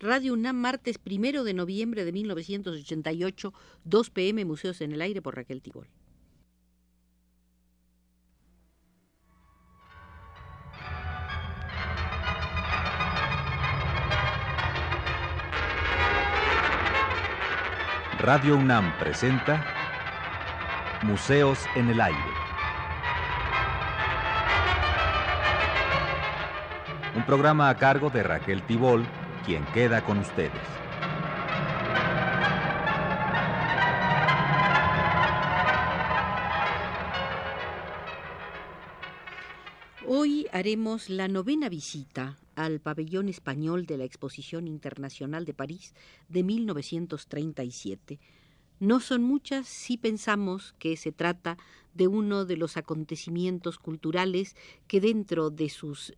Radio UNAM, martes primero de noviembre de 1988, 2 pm, Museos en el Aire por Raquel Tibol. Radio UNAM presenta Museos en el Aire. Un programa a cargo de Raquel Tibol, quien queda con ustedes. Hoy haremos la novena visita al pabellón español de la Exposición Internacional de París de 1937. No son muchas si pensamos que se trata de uno de los acontecimientos culturales que dentro de sus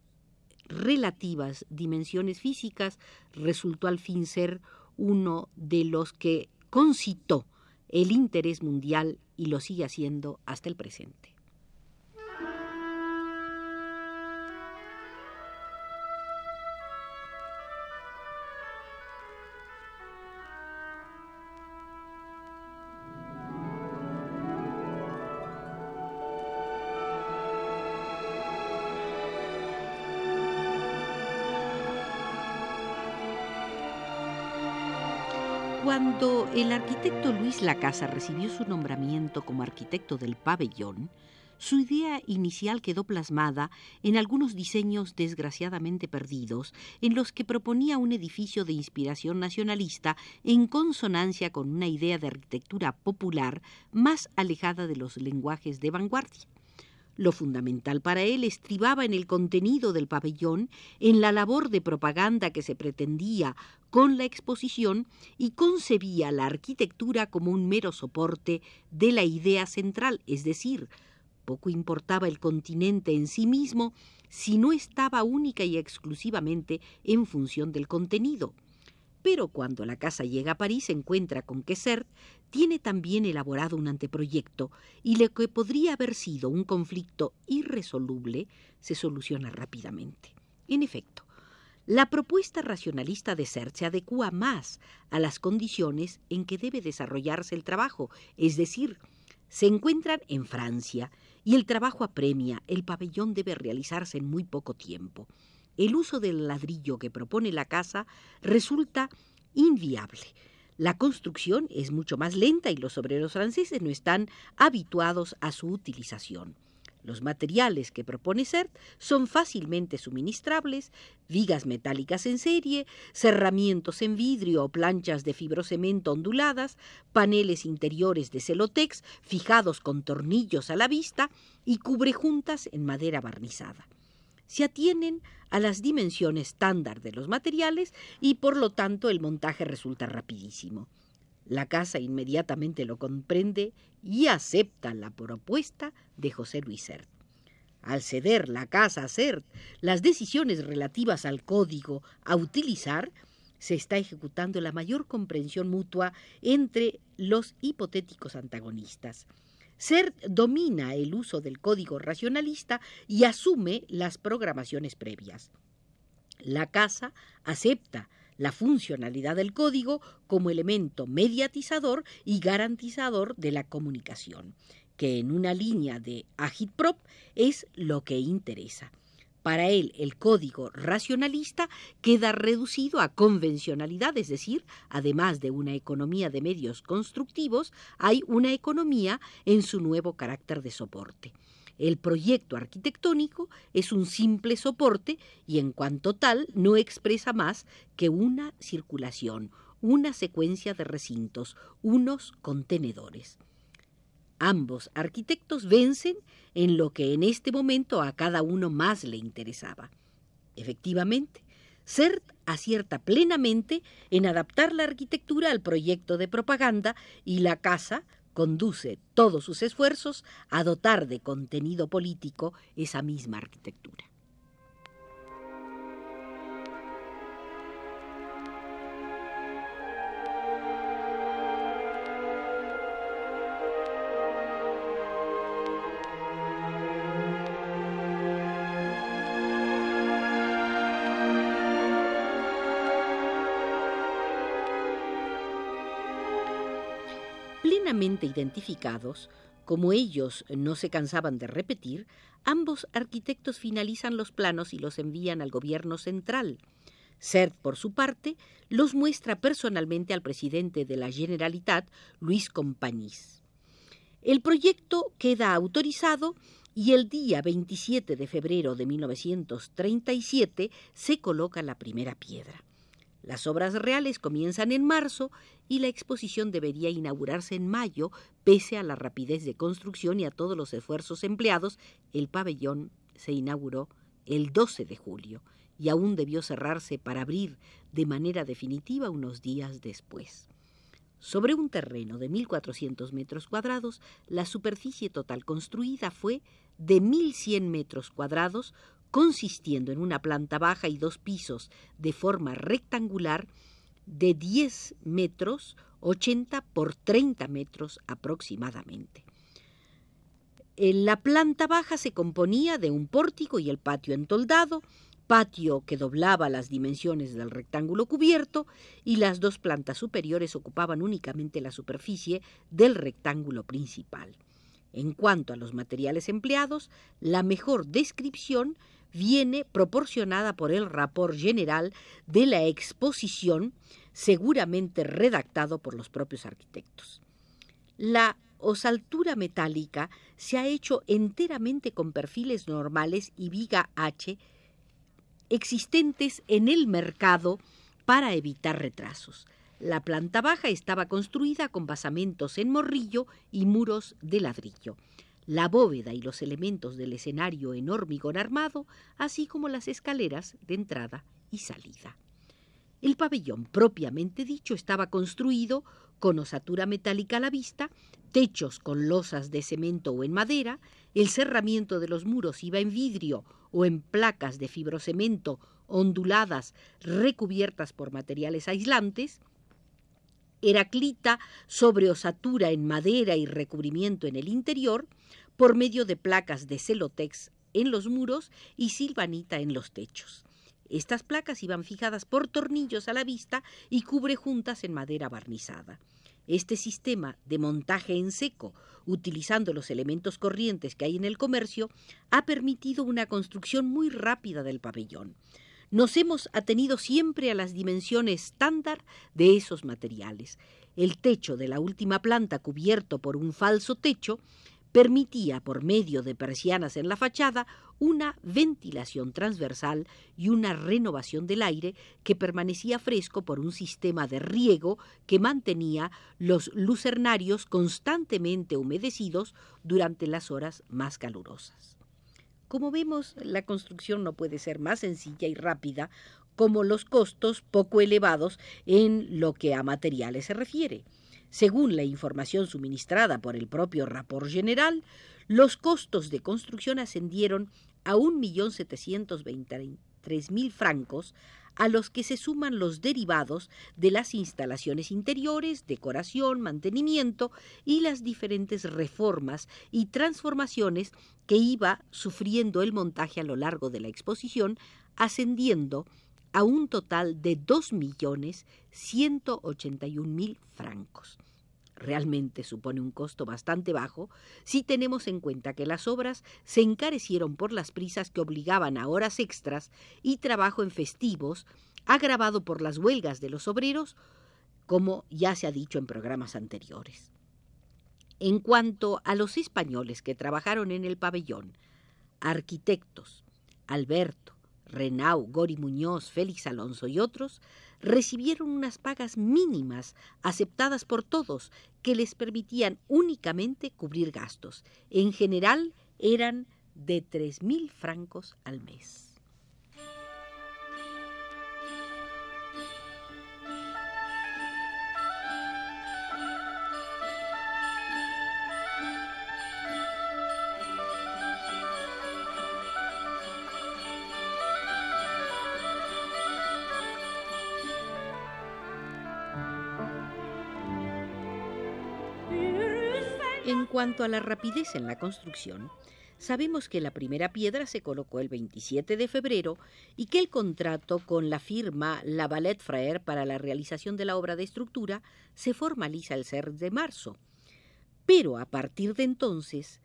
relativas dimensiones físicas resultó al fin ser uno de los que concitó el interés mundial y lo sigue haciendo hasta el presente. Cuando el arquitecto Luis Lacasa recibió su nombramiento como arquitecto del pabellón, su idea inicial quedó plasmada en algunos diseños desgraciadamente perdidos, en los que proponía un edificio de inspiración nacionalista en consonancia con una idea de arquitectura popular más alejada de los lenguajes de vanguardia. Lo fundamental para él estribaba en el contenido del pabellón, en la labor de propaganda que se pretendía con la exposición y concebía la arquitectura como un mero soporte de la idea central, es decir, poco importaba el continente en sí mismo si no estaba única y exclusivamente en función del contenido. Pero cuando la casa llega a París se encuentra con que Sert tiene también elaborado un anteproyecto y lo que podría haber sido un conflicto irresoluble se soluciona rápidamente. En efecto, la propuesta racionalista de Sert se adecua más a las condiciones en que debe desarrollarse el trabajo, es decir, se encuentran en Francia y el trabajo apremia, el pabellón debe realizarse en muy poco tiempo el uso del ladrillo que propone la casa resulta inviable. La construcción es mucho más lenta y los obreros franceses no están habituados a su utilización. Los materiales que propone CERT son fácilmente suministrables, vigas metálicas en serie, cerramientos en vidrio o planchas de fibrocemento onduladas, paneles interiores de celotex fijados con tornillos a la vista y cubrejuntas en madera barnizada se atienen a las dimensiones estándar de los materiales y por lo tanto el montaje resulta rapidísimo. La casa inmediatamente lo comprende y acepta la propuesta de José Luis. Al ceder la casa a Sert las decisiones relativas al código a utilizar, se está ejecutando la mayor comprensión mutua entre los hipotéticos antagonistas. CERT domina el uso del código racionalista y asume las programaciones previas. La casa acepta la funcionalidad del código como elemento mediatizador y garantizador de la comunicación, que en una línea de agitprop es lo que interesa. Para él, el código racionalista queda reducido a convencionalidad, es decir, además de una economía de medios constructivos, hay una economía en su nuevo carácter de soporte. El proyecto arquitectónico es un simple soporte y en cuanto tal no expresa más que una circulación, una secuencia de recintos, unos contenedores. Ambos arquitectos vencen en lo que en este momento a cada uno más le interesaba. Efectivamente, CERT acierta plenamente en adaptar la arquitectura al proyecto de propaganda y la casa conduce todos sus esfuerzos a dotar de contenido político esa misma arquitectura. Identificados, como ellos no se cansaban de repetir, ambos arquitectos finalizan los planos y los envían al gobierno central. Sert, por su parte, los muestra personalmente al presidente de la Generalitat, Luis Companys. El proyecto queda autorizado y el día 27 de febrero de 1937 se coloca la primera piedra. Las obras reales comienzan en marzo y la exposición debería inaugurarse en mayo, pese a la rapidez de construcción y a todos los esfuerzos empleados. El pabellón se inauguró el 12 de julio y aún debió cerrarse para abrir de manera definitiva unos días después. Sobre un terreno de 1.400 metros cuadrados, la superficie total construida fue de 1.100 metros cuadrados, consistiendo en una planta baja y dos pisos de forma rectangular de 10 metros, 80 por 30 metros aproximadamente. En la planta baja se componía de un pórtico y el patio entoldado, patio que doblaba las dimensiones del rectángulo cubierto y las dos plantas superiores ocupaban únicamente la superficie del rectángulo principal. En cuanto a los materiales empleados, la mejor descripción viene proporcionada por el rapport general de la exposición, seguramente redactado por los propios arquitectos. La osaltura metálica se ha hecho enteramente con perfiles normales y viga H existentes en el mercado para evitar retrasos. La planta baja estaba construida con basamentos en morrillo y muros de ladrillo. La bóveda y los elementos del escenario en hormigón armado, así como las escaleras de entrada y salida. El pabellón propiamente dicho estaba construido con osatura metálica a la vista, techos con losas de cemento o en madera, el cerramiento de los muros iba en vidrio o en placas de fibrocemento onduladas recubiertas por materiales aislantes, Heraclita sobre osatura en madera y recubrimiento en el interior, por medio de placas de celotex en los muros y silvanita en los techos. Estas placas iban fijadas por tornillos a la vista y cubre juntas en madera barnizada. Este sistema de montaje en seco, utilizando los elementos corrientes que hay en el comercio, ha permitido una construcción muy rápida del pabellón. Nos hemos atenido siempre a las dimensiones estándar de esos materiales. El techo de la última planta cubierto por un falso techo permitía, por medio de persianas en la fachada, una ventilación transversal y una renovación del aire que permanecía fresco por un sistema de riego que mantenía los lucernarios constantemente humedecidos durante las horas más calurosas. Como vemos, la construcción no puede ser más sencilla y rápida como los costos poco elevados en lo que a materiales se refiere. Según la información suministrada por el propio Rapport General, los costos de construcción ascendieron a 1.723.000 francos, a los que se suman los derivados de las instalaciones interiores, decoración, mantenimiento y las diferentes reformas y transformaciones que iba sufriendo el montaje a lo largo de la exposición, ascendiendo a un total de 2.181.000 francos realmente supone un costo bastante bajo si tenemos en cuenta que las obras se encarecieron por las prisas que obligaban a horas extras y trabajo en festivos, agravado por las huelgas de los obreros, como ya se ha dicho en programas anteriores. En cuanto a los españoles que trabajaron en el pabellón, arquitectos, Alberto, Renau, Gori Muñoz, Félix Alonso y otros, recibieron unas pagas mínimas aceptadas por todos que les permitían únicamente cubrir gastos. En general eran de tres mil francos al mes. Cuanto a la rapidez en la construcción, sabemos que la primera piedra se colocó el 27 de febrero y que el contrato con la firma Lavalette Frère para la realización de la obra de estructura se formaliza el 6 de marzo. Pero a partir de entonces,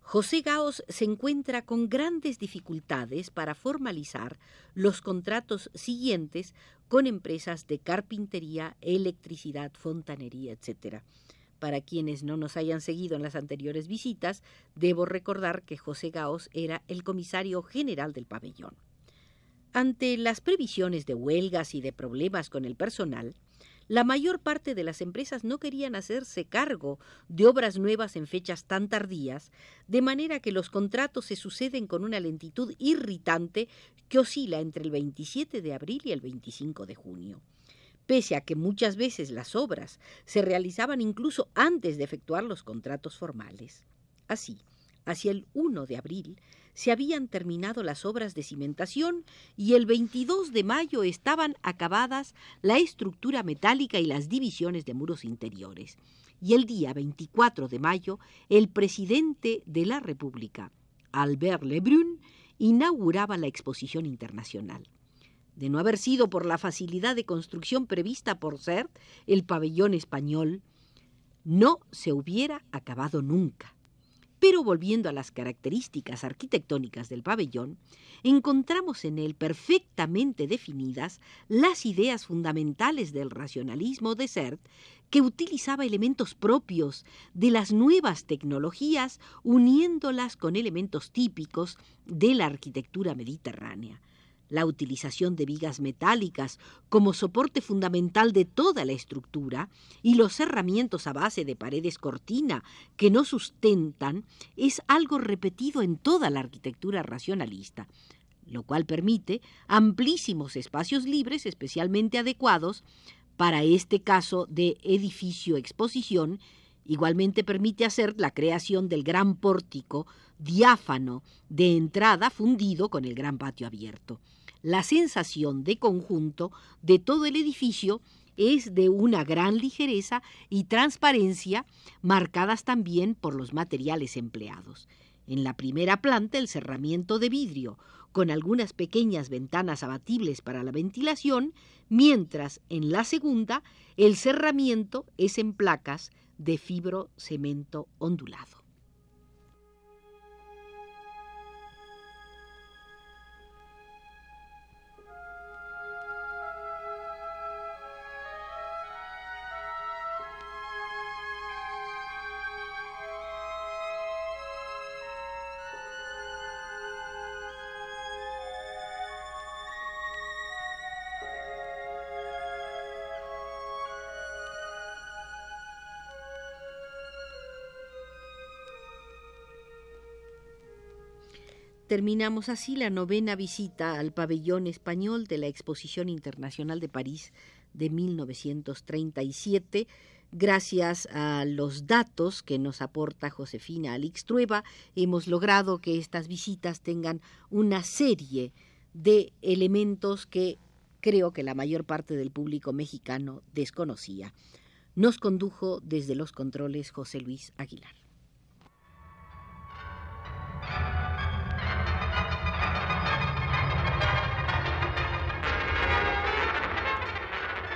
José Gaos se encuentra con grandes dificultades para formalizar los contratos siguientes con empresas de carpintería, electricidad, fontanería, etc. Para quienes no nos hayan seguido en las anteriores visitas, debo recordar que José Gaos era el comisario general del pabellón. Ante las previsiones de huelgas y de problemas con el personal, la mayor parte de las empresas no querían hacerse cargo de obras nuevas en fechas tan tardías, de manera que los contratos se suceden con una lentitud irritante que oscila entre el 27 de abril y el 25 de junio. Pese a que muchas veces las obras se realizaban incluso antes de efectuar los contratos formales. Así, hacia el 1 de abril, se habían terminado las obras de cimentación y el 22 de mayo estaban acabadas la estructura metálica y las divisiones de muros interiores. Y el día 24 de mayo, el presidente de la República, Albert Lebrun, inauguraba la exposición internacional. De no haber sido por la facilidad de construcción prevista por CERT, el pabellón español no se hubiera acabado nunca. Pero volviendo a las características arquitectónicas del pabellón, encontramos en él perfectamente definidas las ideas fundamentales del racionalismo de Sert, que utilizaba elementos propios de las nuevas tecnologías uniéndolas con elementos típicos de la arquitectura mediterránea la utilización de vigas metálicas como soporte fundamental de toda la estructura y los cerramientos a base de paredes cortina que no sustentan es algo repetido en toda la arquitectura racionalista, lo cual permite amplísimos espacios libres especialmente adecuados para este caso de edificio-exposición Igualmente permite hacer la creación del gran pórtico diáfano de entrada fundido con el gran patio abierto. La sensación de conjunto de todo el edificio es de una gran ligereza y transparencia, marcadas también por los materiales empleados. En la primera planta el cerramiento de vidrio, con algunas pequeñas ventanas abatibles para la ventilación, mientras en la segunda el cerramiento es en placas de fibro cemento ondulado. Terminamos así la novena visita al pabellón español de la Exposición Internacional de París de 1937, gracias a los datos que nos aporta Josefina Alixtrueva, hemos logrado que estas visitas tengan una serie de elementos que creo que la mayor parte del público mexicano desconocía. Nos condujo desde los controles José Luis Aguilar.